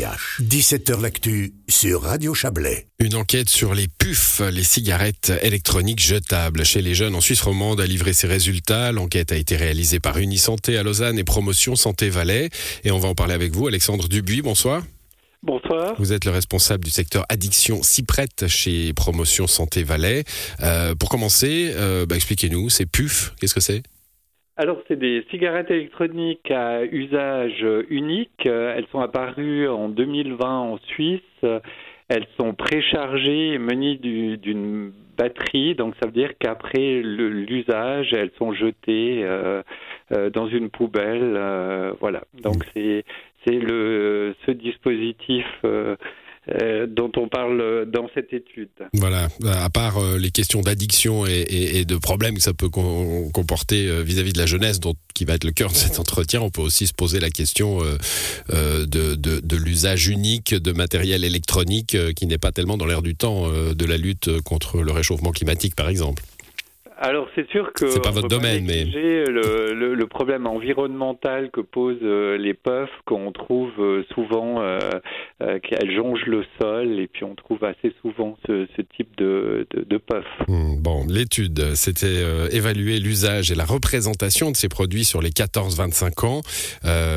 17h L'actu sur Radio Chablais. Une enquête sur les puffs, les cigarettes électroniques jetables chez les jeunes en Suisse romande a livré ses résultats. L'enquête a été réalisée par Unisanté à Lausanne et Promotion Santé Valais. Et on va en parler avec vous, Alexandre Dubuis. Bonsoir. Bonsoir. Vous êtes le responsable du secteur addiction Cyprette chez Promotion Santé Valais. Euh, pour commencer, euh, bah, expliquez-nous, ces puffs, qu'est-ce que c'est? Alors, c'est des cigarettes électroniques à usage unique. Elles sont apparues en 2020 en Suisse. Elles sont préchargées et munies d'une batterie. Donc, ça veut dire qu'après l'usage, elles sont jetées euh, euh, dans une poubelle. Euh, voilà. Donc, c'est le ce dispositif euh, dont on parle dans cette étude. Voilà, à part euh, les questions d'addiction et, de problèmes que ça peut comporter euh, vis-à-vis de la jeunesse, dont, qui va être le cœur de cet entretien, on peut aussi se poser la question de, de l'usage unique de matériel électronique qui n'est pas tellement dans l'air du temps de la lutte contre le réchauffement climatique, par exemple. Alors c'est sûr que c'est pas votre domaine, mais le, le, le, problème environnemental que posent euh, les puffs qu'on trouve euh, souvent euh, qu'elles jongent le sol et puis on trouve assez souvent ce, ce type de, de, de puff. Hmm, bon, l'étude, c'était évaluer l'usage et la représentation de ces produits sur les 14-25 ans.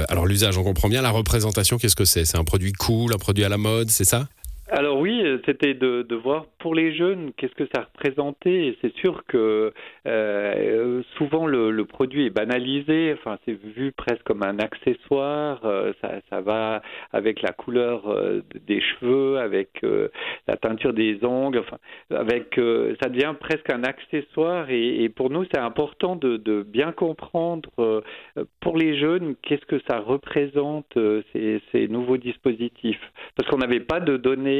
alors l'usage, on comprend bien. La représentation, qu'est-ce que c'est? C'est un produit cool, un produit à la mode, c'est ça? Alors oui, c'était de, voir pour les jeunes qu'est-ce que ça représentait. C'est sûr que euh, souvent le, produit est banalisé. Enfin, c'est vu presque comme un accessoire. Euh, ça, va avec la couleur euh, des cheveux, avec euh, la teinture des ongles. Enfin, avec ça devient presque un accessoire. Et, pour nous, c'est important de, de, bien comprendre pour les jeunes qu'est-ce que ça représente ces, ces nouveaux dispositifs, parce qu'on n'avait pas de données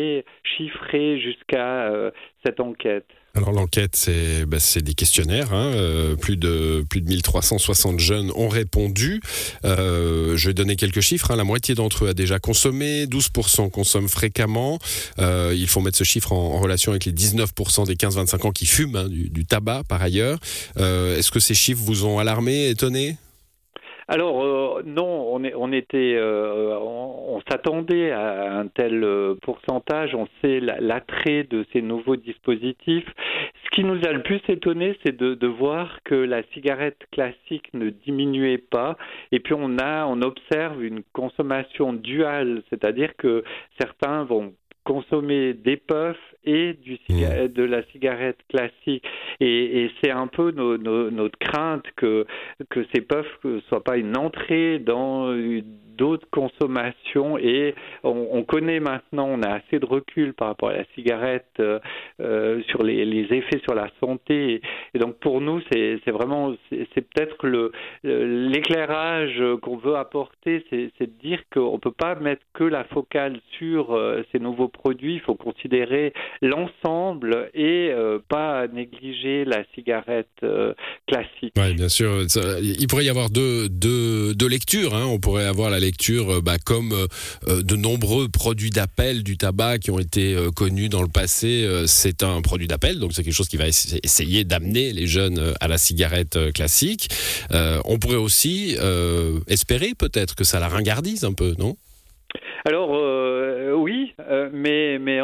chiffré jusqu'à euh, cette enquête alors l'enquête, c'est bah, des questionnaires. Hein, euh, plus de plus de 1360 jeunes ont répondu. Euh, je vais donner quelques chiffres. Hein. la moitié d'entre eux a déjà consommé, 12% consomment fréquemment. il faut mettre ce chiffre en, relation avec les 19% des 15-25 ans qui fument hein, du, tabac par ailleurs. Est-ce que ces chiffres vous ont alarmé, étonné? Alors euh, non, on, est, on était, euh, on, s'attendait à un tel euh, pourcentage. On sait l'attrait de ces nouveaux dispositifs. Ce qui nous a le plus étonné, c'est de, de, voir que la cigarette classique ne diminuait pas. Et puis on a, on observe une consommation duale, c'est-à-dire que certains vont consommer des puffs et du de la cigarette classique. Et, et c'est un peu no, no, notre crainte que, que ces puffs ne soient pas une entrée dans d'autres consommations et on, on, connaît maintenant, on a assez de recul par rapport à la cigarette euh, euh sur les, effets sur la santé. Et, donc pour nous, c'est vraiment, c'est peut-être l'éclairage qu'on veut apporter, c'est de dire qu'on ne peut pas mettre que la focale sur euh, ces nouveaux produits, il faut considérer l'ensemble et pas négliger la cigarette classique. Oui, bien sûr. il pourrait y avoir deux, deux, deux lectures. Hein. On pourrait avoir la lecture euh, bah, comme euh, euh, de nombreux produits d'appel du tabac qui ont été connus dans le passé. c'est un produit d'appel, donc c'est quelque chose qui va essayer d'amener les jeunes à la cigarette classique. on pourrait aussi espérer peut-être que ça la ringardise un peu, non? Alors mais mais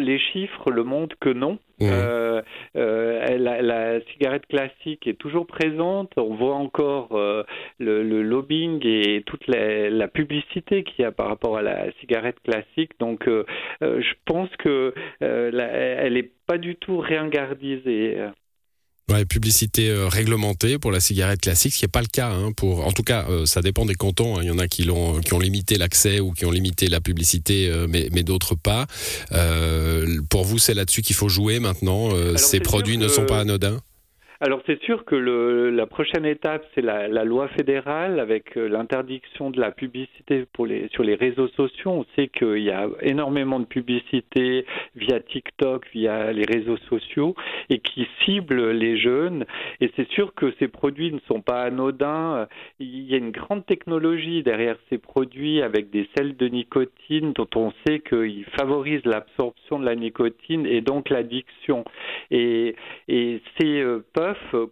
les chiffres le montrent que non. Mmh. Euh, euh, la, la, cigarette classique est toujours présente. On voit encore euh, le, le, lobbying et toute la, la publicité qu'il y a par rapport à la cigarette classique. Donc, euh, euh, je pense que elle n'est pas du tout réingardisée. Ouais, publicité euh, réglementée pour la cigarette classique, ce qui n'est pas le cas. Hein, pour, en tout cas, euh, ça dépend des cantons. Hein. Il y en a qui, ont, qui ont limité l'accès ou qui ont limité la publicité, euh, mais, mais d'autres pas. pour vous, c'est là-dessus qu'il faut jouer maintenant. ces produits ne sont pas anodins? Alors c'est sûr que le, la prochaine étape, c'est la, la, loi fédérale avec euh, l'interdiction de la publicité pour les, sur les réseaux sociaux. On sait qu'il y a énormément de publicité via TikTok, via les réseaux sociaux, et qui ciblent les jeunes. Et c'est sûr que ces produits ne sont pas anodins. Il y a une grande technologie derrière ces produits avec des sels de nicotine dont on sait qu'ils favorisent l'absorption de la nicotine et donc l'addiction. Et, et ces euh,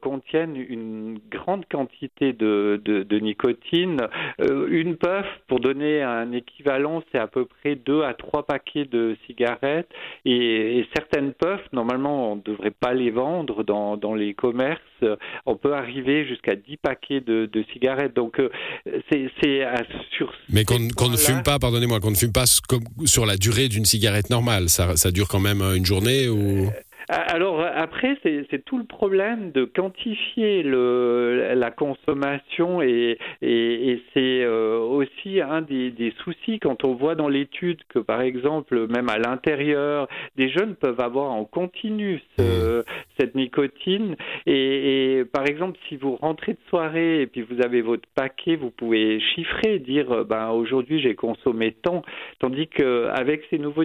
contiennent une grande quantité de, de, nicotine. une puff, pour donner un équivalent, c'est à peu près 2 à 3 paquets de cigarettes. Et, certaines puffs, normalement, on ne devrait pas les vendre dans, dans les commerces. On peut arriver jusqu'à 10 paquets de, de cigarettes. Donc, c'est sur. Mais qu'on ne fume pas, pardonnez-moi, qu'on ne fume pas sur la durée d'une cigarette normale. Ça, ça dure quand même une journée ou? Alors après, c'est tout le problème de quantifier le, la consommation et, et, c'est euh, aussi un des, des, soucis quand on voit dans l'étude que par exemple, même à l'intérieur, des jeunes peuvent avoir en continu ce, cette nicotine. Et, et, par exemple, si vous rentrez de soirée et puis vous avez votre paquet, vous pouvez chiffrer, dire ben aujourd'hui j'ai consommé tant, tandis qu'avec ces nouveaux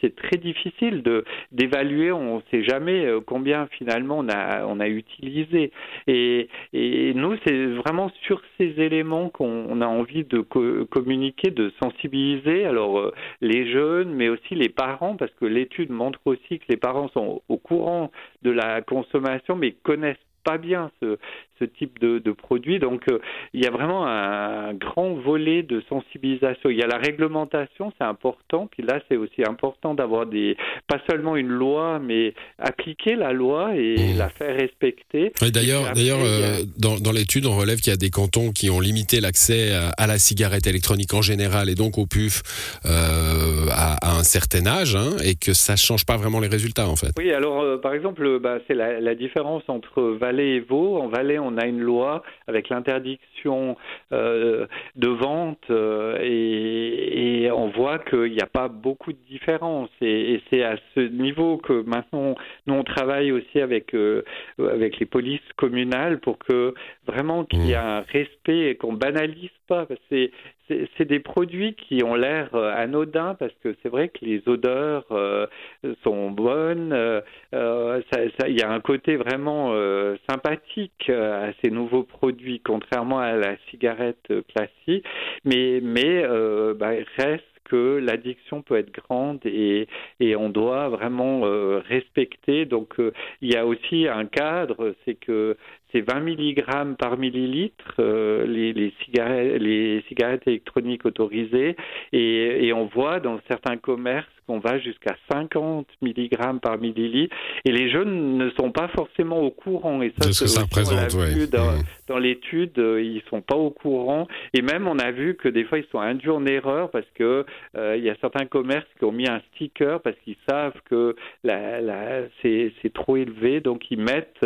c'est très difficile de d'évaluer. On ne sait jamais euh, combien finalement on a on a utilisé. Et, et nous, c'est vraiment sur ces éléments qu'on a envie de communiquer, de sensibiliser. Alors euh, les jeunes, mais aussi les parents, parce que l'étude montre aussi que les parents sont au courant de la consommation, mais connaissent pas bien ce, ce type de, de produit. Donc euh, il y a vraiment un, grand volet de sensibilisation. Il y a la réglementation, c'est important. Puis là, c'est aussi important d'avoir des pas seulement une loi, mais appliquer la loi et mmh. la faire respecter. d'ailleurs, d'ailleurs, euh, dans, dans l'étude, on relève qu'il y a des cantons qui ont limité l'accès à, la cigarette électronique en général et donc au PUF euh, certain âge, hein, et que ça change pas vraiment les résultats en fait. Oui, alors par exemple, bah, c'est la, différence entre Valais et Vaud. En Valais, on a une loi avec l'interdiction euh, de vente euh, et, on voit qu'il n'y a pas beaucoup de différence. Et, c'est à ce niveau que maintenant nous on travaille aussi avec euh, avec les polices communales pour que vraiment qu'il y ait un respect et qu'on banalise pas. c'est c'est des produits qui ont l'air euh, anodins parce que c'est vrai que les odeurs euh, sont bonnes. Euh, il y a un côté vraiment sympathique à ces nouveaux produits, contrairement à la cigarette classique. Mais, mais bah, reste que l'addiction peut être grande et, et on doit vraiment respecter. Donc il y a aussi un cadre, c'est que c'est 20 mg par millilitre euh, les, les, cigarettes, les cigarettes électroniques autorisées et, et on voit dans certains commerces qu'on va jusqu'à 50 mg par millilitre et les jeunes ne sont pas forcément au courant et ça, ça représente, vu dans, mmh. dans l'étude euh, ils sont pas au courant et même on a vu que des fois ils sont induits en erreur parce que euh, il y a certains commerces qui ont mis un sticker parce qu'ils savent que la, la, c'est trop élevé donc ils mettent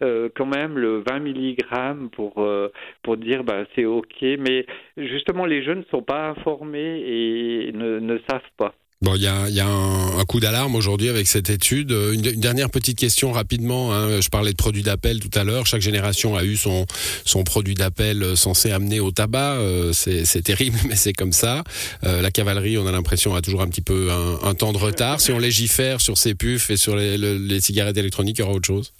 quand même le 20 mg pour, euh, pour dire bah, c'est OK. Mais justement, les jeunes ne sont pas informés et ne, ne savent pas. Bon, il y a, un, coup d'alarme aujourd'hui avec cette étude. Une, dernière petite question rapidement. Hein. Je parlais de produits d'appel tout à l'heure. Chaque génération a eu son, son produit d'appel censé amener au tabac. Euh, c'est terrible, mais c'est comme ça. Euh, la cavalerie, on a l'impression, a toujours un petit peu un, temps de retard. Si on légifère sur ces puffs et sur les, cigarettes électroniques, il y aura autre chose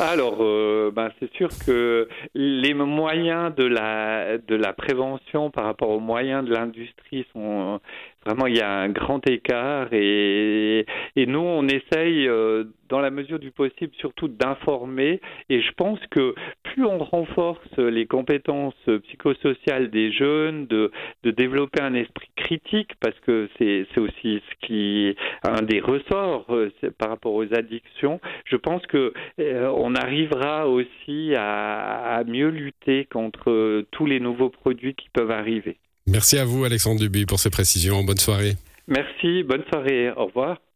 alors, euh, ben, c'est sûr que les moyens de la de la prévention par rapport aux moyens de l'industrie sont Vraiment, il y a un grand écart et, nous, on essaye, euh, dans la mesure du possible, surtout d'informer. Et je pense que plus on renforce les compétences psychosociales des jeunes, de, développer un esprit critique, parce que c'est aussi ce qui un des ressorts euh, par rapport aux addictions. Je pense que euh, arrivera aussi à mieux lutter contre tous les nouveaux produits qui peuvent arriver. Merci à vous, Alexandre Duby, pour ces précisions. Bonne soirée. Merci, bonne soirée. Au revoir.